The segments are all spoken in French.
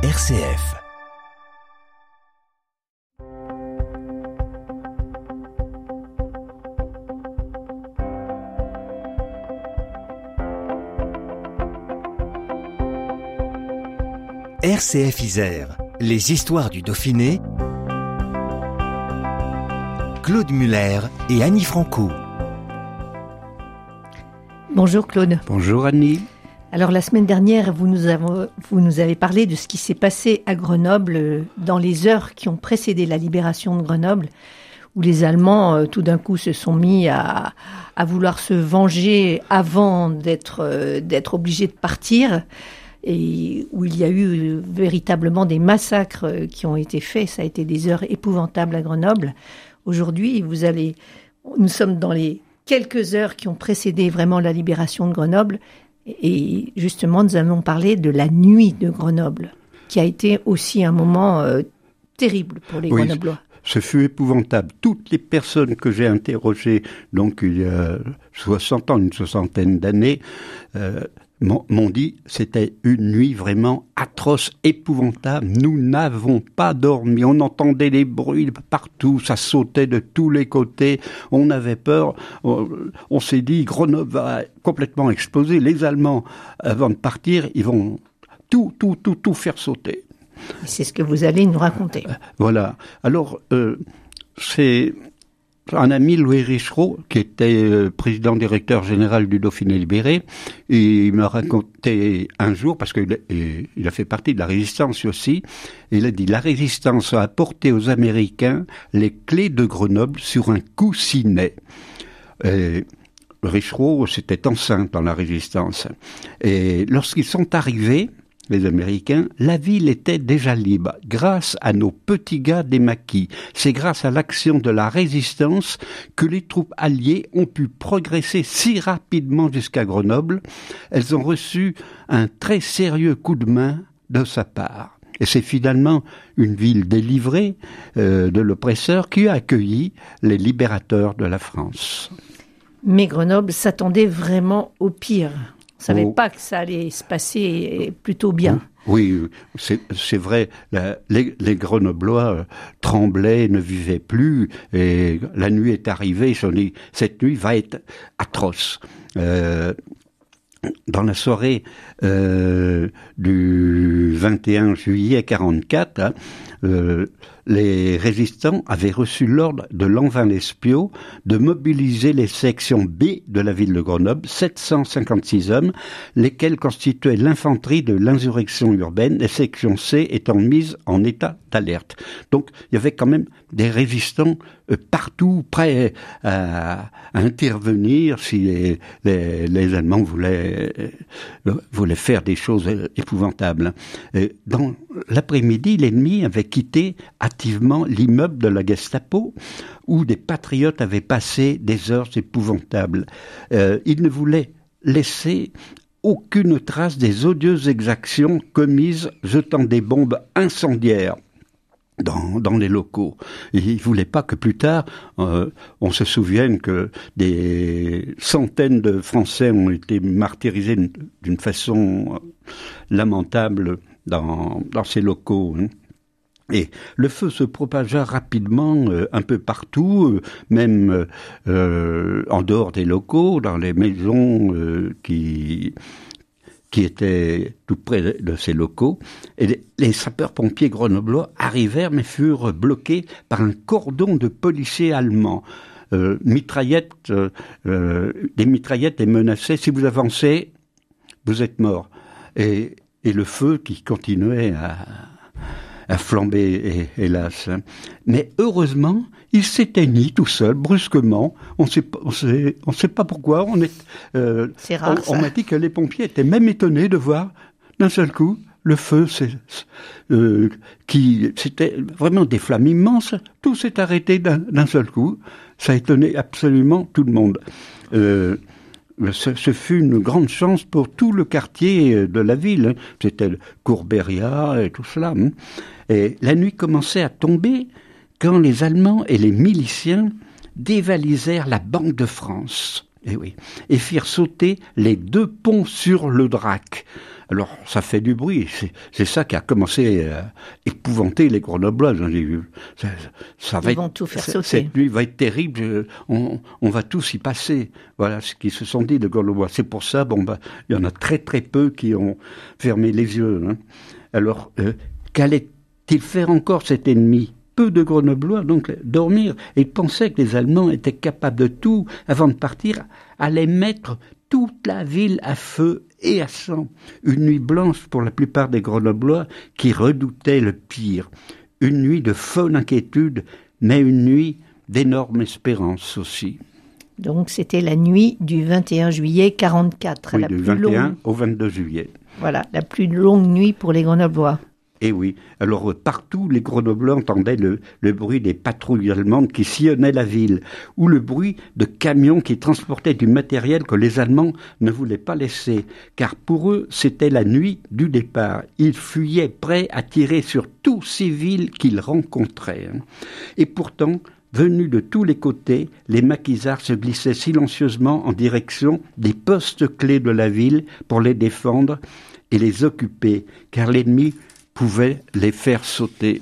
RCF. RCF Isère, les histoires du Dauphiné. Claude Muller et Annie Franco. Bonjour Claude. Bonjour Annie. Alors la semaine dernière, vous nous, avez parlé de ce qui s'est passé à Grenoble euh, dans les heures qui ont précédé la libération de Grenoble, où les Allemands euh, tout d'un coup se sont mis à, à vouloir se venger avant d'être euh, d'être obligés de partir et où il y a eu véritablement des massacres qui ont été faits. Ça a été des heures épouvantables à Grenoble. Aujourd'hui, vous allez, nous sommes dans les quelques heures qui ont précédé vraiment la libération de Grenoble. Et justement, nous allons parler de la nuit de Grenoble, qui a été aussi un moment euh, terrible pour les Grenoblois. Ce fut épouvantable. Toutes les personnes que j'ai interrogées, donc il y a 60 ans, une soixantaine d'années, euh, m'ont dit c'était une nuit vraiment atroce, épouvantable. Nous n'avons pas dormi. On entendait les bruits partout, ça sautait de tous les côtés. On avait peur. On, s'est dit Grenoble va complètement exploser. Les Allemands, avant de partir, ils vont tout, tout, tout, tout faire sauter. C'est ce que vous allez nous raconter. Voilà. Alors, euh, c'est un ami, Louis Richereau, qui était euh, président directeur général du Dauphiné libéré, il m'a raconté un jour, parce qu'il a fait partie de la résistance aussi, il a dit la résistance a apporté aux Américains les clés de Grenoble sur un coussinet. Et Richereau, c'était enceinte dans la résistance. Et lorsqu'ils sont arrivés, les Américains, la ville était déjà libre grâce à nos petits gars des maquis. C'est grâce à l'action de la résistance que les troupes alliées ont pu progresser si rapidement jusqu'à Grenoble. Elles ont reçu un très sérieux coup de main de sa part. Et c'est finalement une ville délivrée euh, de l'oppresseur qui a accueilli les libérateurs de la France. Mais Grenoble s'attendait vraiment au pire. On savait oh. pas que ça allait se passer plutôt bien. Oui, c'est vrai. les, les, Grenoblois euh, tremblaient, ne vivaient plus, et la nuit est arrivée. Cette nuit va être atroce. Euh, dans la soirée euh, du 21 juillet 44, hein, euh, les résistants avaient reçu l'ordre de Lanvin l'Espiau de mobiliser les sections B de la ville de Grenoble, 756 hommes, lesquels constituaient l'infanterie de l'insurrection urbaine, les sections C étant mises en état d'alerte. Donc il y avait quand même des résistants euh, partout prêts à, intervenir si les, Allemands voulaient, euh, voulaient faire des choses épouvantables. dans l'après-midi, l'ennemi avait quitté l'immeuble de la Gestapo où des patriotes avaient passé des heures épouvantables. Euh, il ne voulait laisser aucune trace des odieuses exactions commises jetant des bombes incendiaires dans, dans les locaux. il ne voulait pas que plus tard, euh, on se souvienne que des centaines de Français ont été martyrisés d'une façon lamentable dans, dans ces locaux. Hein. Et le feu se propagea rapidement euh, un peu partout, euh, même euh, en dehors des locaux, dans les maisons qui étaient tout près de ces locaux. Et les, sapeurs-pompiers grenoblois arrivèrent mais furent bloqués par un cordon de policiers allemands. mitraillettes, des mitraillettes les menaçaient. Si vous avancez, vous êtes mort. Et le feu qui continuait à, à flamber, hélas. Mais heureusement, il s'éteignit tout seul, brusquement. On sait, on sait pas pourquoi. On est, euh, rare, on, m'a dit que les pompiers étaient même étonnés de voir d'un seul coup le feu, euh, qui c'était vraiment des flammes immenses. Tout s'est arrêté d'un seul coup. Ça a étonné absolument tout le monde. Euh, ce, fut une grande chance pour tout le quartier de la ville. C'était Courberia et tout cela. Hein. Et la nuit commençait à tomber quand les Allemands et les miliciens dévalisèrent la Banque de France. Et eh oui, et firent sauter les deux ponts sur le Drac. Alors ça fait du bruit. C'est ça qui a commencé à épouvanter les Grenoblois. Ça, ça va Ils vont tout faire sauter. Cette nuit va être terrible. On, on, va tous y passer. Voilà ce qu'ils se sont dit de Grenoblois. C'est pour ça, bon bah, il y en a très très peu qui ont fermé les yeux. Hein. Alors euh, qu'allait-il faire encore cet ennemi? Peu de Grenoblois donc dormir et pensaient que les Allemands étaient capables de tout avant de partir, allaient mettre toute la ville à feu et à sang. Une nuit blanche pour la plupart des Grenoblois qui redoutaient le pire. Une nuit de folle inquiétude, mais une nuit d'énorme espérance aussi. Donc c'était la nuit du 21 juillet 44. Oui, du 21 au 22 juillet. Voilà, la plus longue nuit pour les Grenoblois. Eh oui, alors partout les Grenoblois entendaient le, bruit des patrouilles allemandes qui sillonnaient la ville, ou le bruit de camions qui transportaient du matériel que les Allemands ne voulaient pas laisser, car pour eux c'était la nuit du départ. Ils fuyaient prêts à tirer sur tous civils qu'ils rencontraient. Et pourtant, Venus de tous les côtés, les maquisards se glissaient silencieusement en direction des postes clés de la ville pour les défendre et les occuper, car l'ennemi pouvait les faire sauter.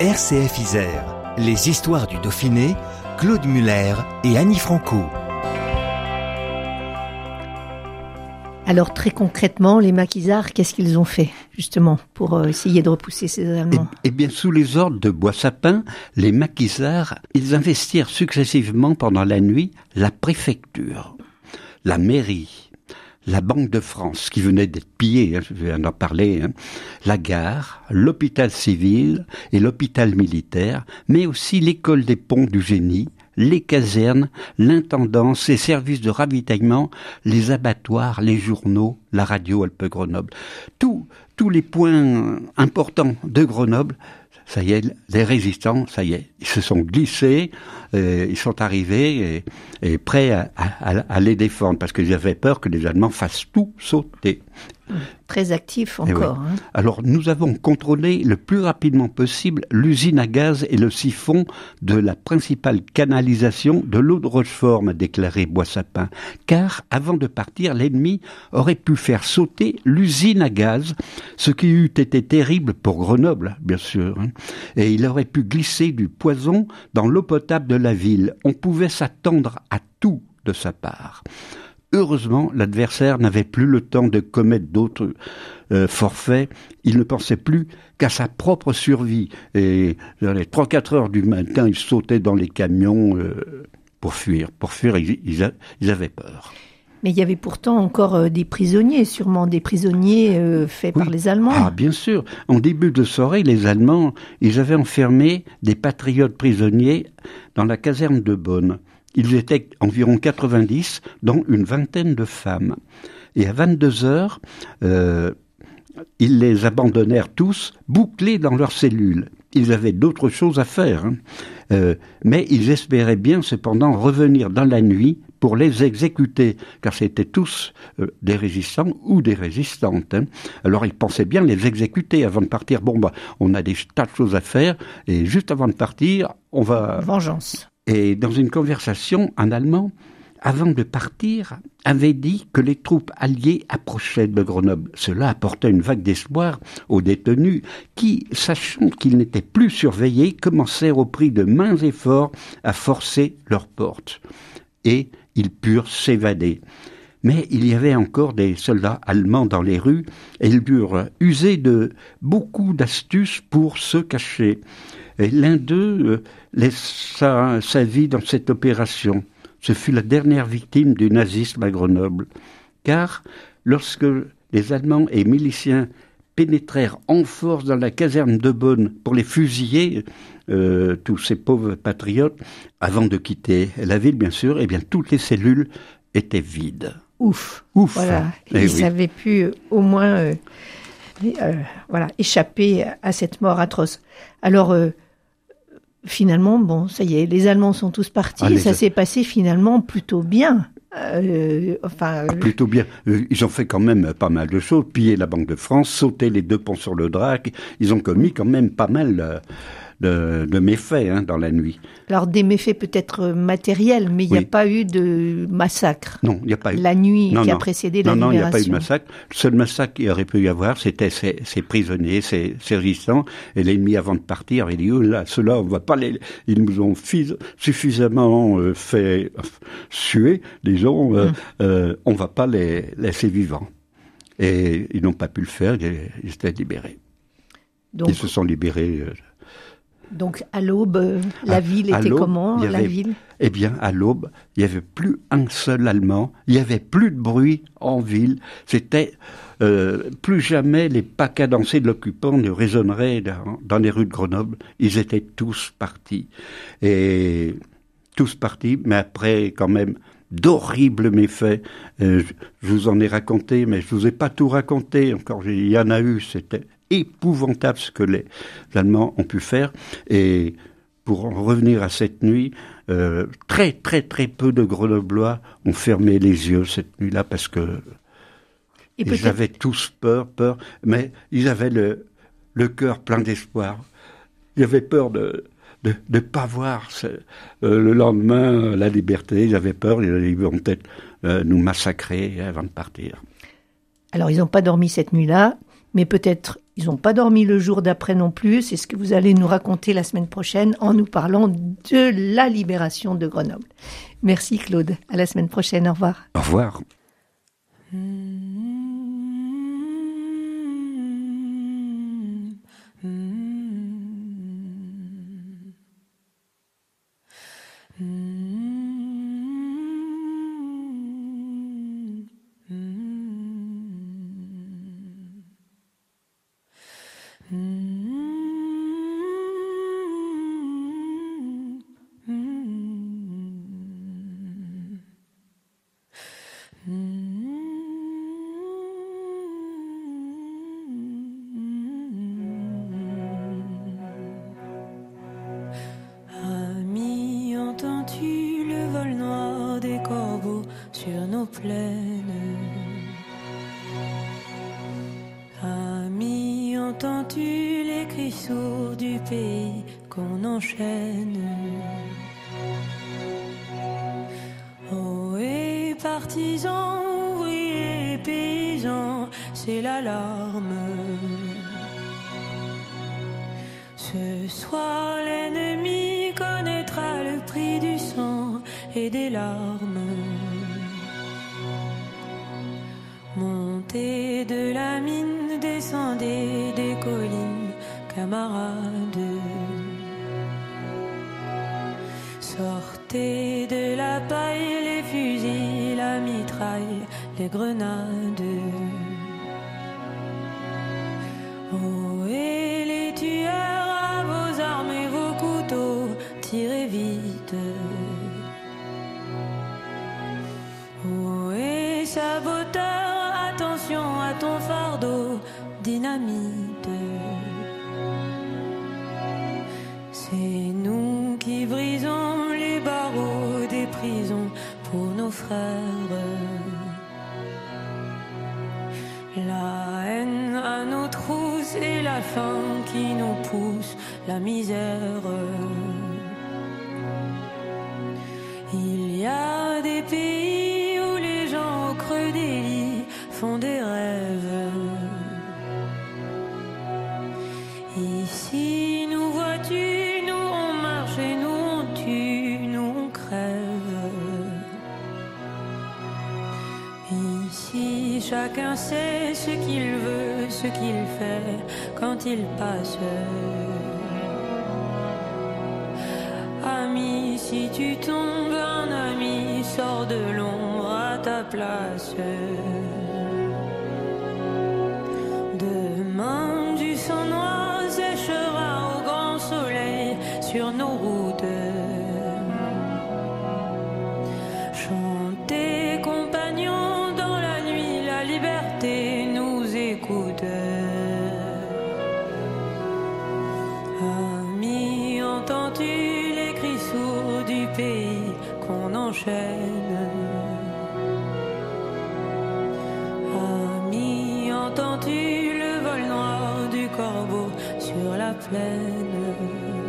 RCF Isère, les histoires du Dauphiné, Claude Muller et Annie Franco. Alors très concrètement, les maquisards, qu'est-ce qu'ils ont fait justement pour euh, essayer de repousser ces Allemands? Eh, eh, bien, sous les ordres de Boissapin, les maquisards, ils investirent successivement pendant la nuit la préfecture, la mairie, la Banque de France qui venait d'être pillée, hein, je viens d'en parler, hein, la gare, l'hôpital civil et l'hôpital militaire, mais aussi l'école des ponts du génie, les casernes, l'intendance, les services de ravitaillement, les abattoirs, les journaux, la radio Alpes-Grenoble. Tous, tous les points importants de Grenoble, ça y est, les résistants, ça y est, ils se sont glissés, euh, ils sont arrivés et, prêts à, à, les défendre parce qu'ils avaient peur que les Allemands fassent tout sauter. Très actif eh encore. Hein. Alors nous avons contrôlé le plus rapidement possible l'usine à gaz et le siphon de la principale canalisation de l'eau de Rochefort, m'a déclaré Boissapin. Car avant de partir, l'ennemi aurait pu faire sauter l'usine à gaz, ce qui eût été terrible pour Grenoble, bien sûr. Hein. Et il aurait pu glisser du poison dans l'eau potable de la ville. On pouvait s'attendre à tout de sa part. Heureusement, l'adversaire n'avait plus le temps de commettre d'autres euh, forfaits. Il ne pensait plus qu'à sa propre survie. Et vers les 3-4 heures du matin, il sautait dans les camions euh, pour fuir. Pour fuir, ils, avaient peur. Mais il y avait pourtant encore euh, des prisonniers, sûrement des prisonniers faits par les Allemands. Ah, bien sûr. En début de soirée, les Allemands, ils avaient enfermé des patriotes prisonniers dans la caserne de Bonn. Ils étaient environ 90, dont une vingtaine de femmes. Et à 22 heures, euh, ils les abandonnèrent tous, bouclés dans leurs cellules. Ils avaient d'autres choses à faire, hein. euh, mais ils espéraient bien cependant revenir dans la nuit pour les exécuter, car c'étaient tous euh, des résistants ou des résistantes. Hein. Alors ils pensaient bien les exécuter avant de partir. Bon, bah, on a des tas de choses à faire, et juste avant de partir, on va... Vengeance. Et dans une conversation, un Allemand, avant de partir, avait dit que les troupes alliées approchaient de Grenoble. Cela apportait une vague d'espoir aux détenus qui, sachant qu'ils n'étaient plus surveillés, commencèrent au prix de mains efforts à forcer leurs portes. Et ils purent s'évader. Mais il y avait encore des soldats allemands dans les rues et ils purent user de beaucoup d'astuces pour se cacher. Et l'un d'eux euh, laissa sa vie dans cette opération. Ce fut la dernière victime du nazisme à Grenoble. Car lorsque les Allemands et miliciens pénétrèrent en force dans la caserne de Bonn pour les fusiller, euh, tous ces pauvres patriotes, avant de quitter la ville, bien sûr, eh bien, toutes les cellules étaient vides. Ouf. Ouf. Voilà. Eh Ils avaient pu euh, au moins, voilà, échapper à cette mort atroce. Alors, finalement, bon, ça y est, les Allemands sont tous partis. Ah, ça s'est passé finalement plutôt bien. Euh, enfin, Ah, plutôt bien. Euh, Ils ont fait quand même pas mal de choses. Piller la Banque de France, sauter les deux ponts sur le Drac. Ils ont commis quand même pas mal euh, de, de méfaits hein, dans la nuit. alors des méfaits peut-être matériels, mais il n'y a pas eu de massacre. Non, il n'y a pas eu. La nuit Non, qui a non. précédé la Non, non, il n'y a pas eu de massacre. Le seul massacre qu'il aurait pu y avoir, c'était ces, ces prisonniers, ces, ces résistants. Et l'ennemi, avant de partir, il dit, oh là, ceux-là, on va pas les, ils nous ont fis- suffisamment euh, fait euh, suer, disons, euh, euh, on va pas les laisser vivants. Et ils n'ont pas pu le faire, ils, ils étaient libérés. Donc, Ils se sont libérés. Donc à l'aube, la À- ville était comment La ville? Eh bien, à l'aube, il n'y avait plus un seul Allemand, il n'y avait plus de bruit en ville, c'était euh, plus jamais les pas cadencés de l'occupant ne résonneraient dans, dans les rues de Grenoble, ils étaient tous partis. Et tous partis, mais après quand même d'horribles méfaits. Euh, je, je vous en ai raconté, mais je vous ai pas tout raconté. Encore, il y en a eu. C'était épouvantable ce que les Allemands ont pu faire. Et pour en revenir à cette nuit, euh, très très très peu de Grenoblois ont fermé les yeux cette nuit-là parce que Et ils avaient tous peur, peur, mais ils avaient le, le cœur plein d'espoir. Ils avaient peur de de ne pas voir ce- euh, le lendemain euh, la liberté. Ils avaient peur, ils, ils vont peut-être euh, nous massacrer avant de partir. Alors, ils n'ont pas dormi cette nuit-là, mais peut-être ils n'ont pas dormi le jour d'après non plus. C'est ce que vous allez nous raconter la semaine prochaine en nous parlant de la libération de Grenoble. Merci Claude. À la semaine prochaine. Au revoir. Au revoir. Et partisans, ouvriers, paysans, c'est l'alarme. Ce soir, l'ennemi connaîtra le prix du sang et des larmes. Montez de la mine, descendez des collines, camarades. Sortez de la paille, les grenades. Oh, et les tueurs à vos armes et vos couteaux, tirez vite. Oh, et saboteur, attention à ton fardeau, dynamite. C'est nous qui brisons les barreaux des prisons pour nos frères. La faim qui nous pousse, la misère. Chacun sait ce qu'il veut, ce qu'il fait quand il passe. Ami, si tu tombes, un ami sort de l'ombre à ta place. Demain, du sang noir séchera au grand soleil sur nos routes. manner.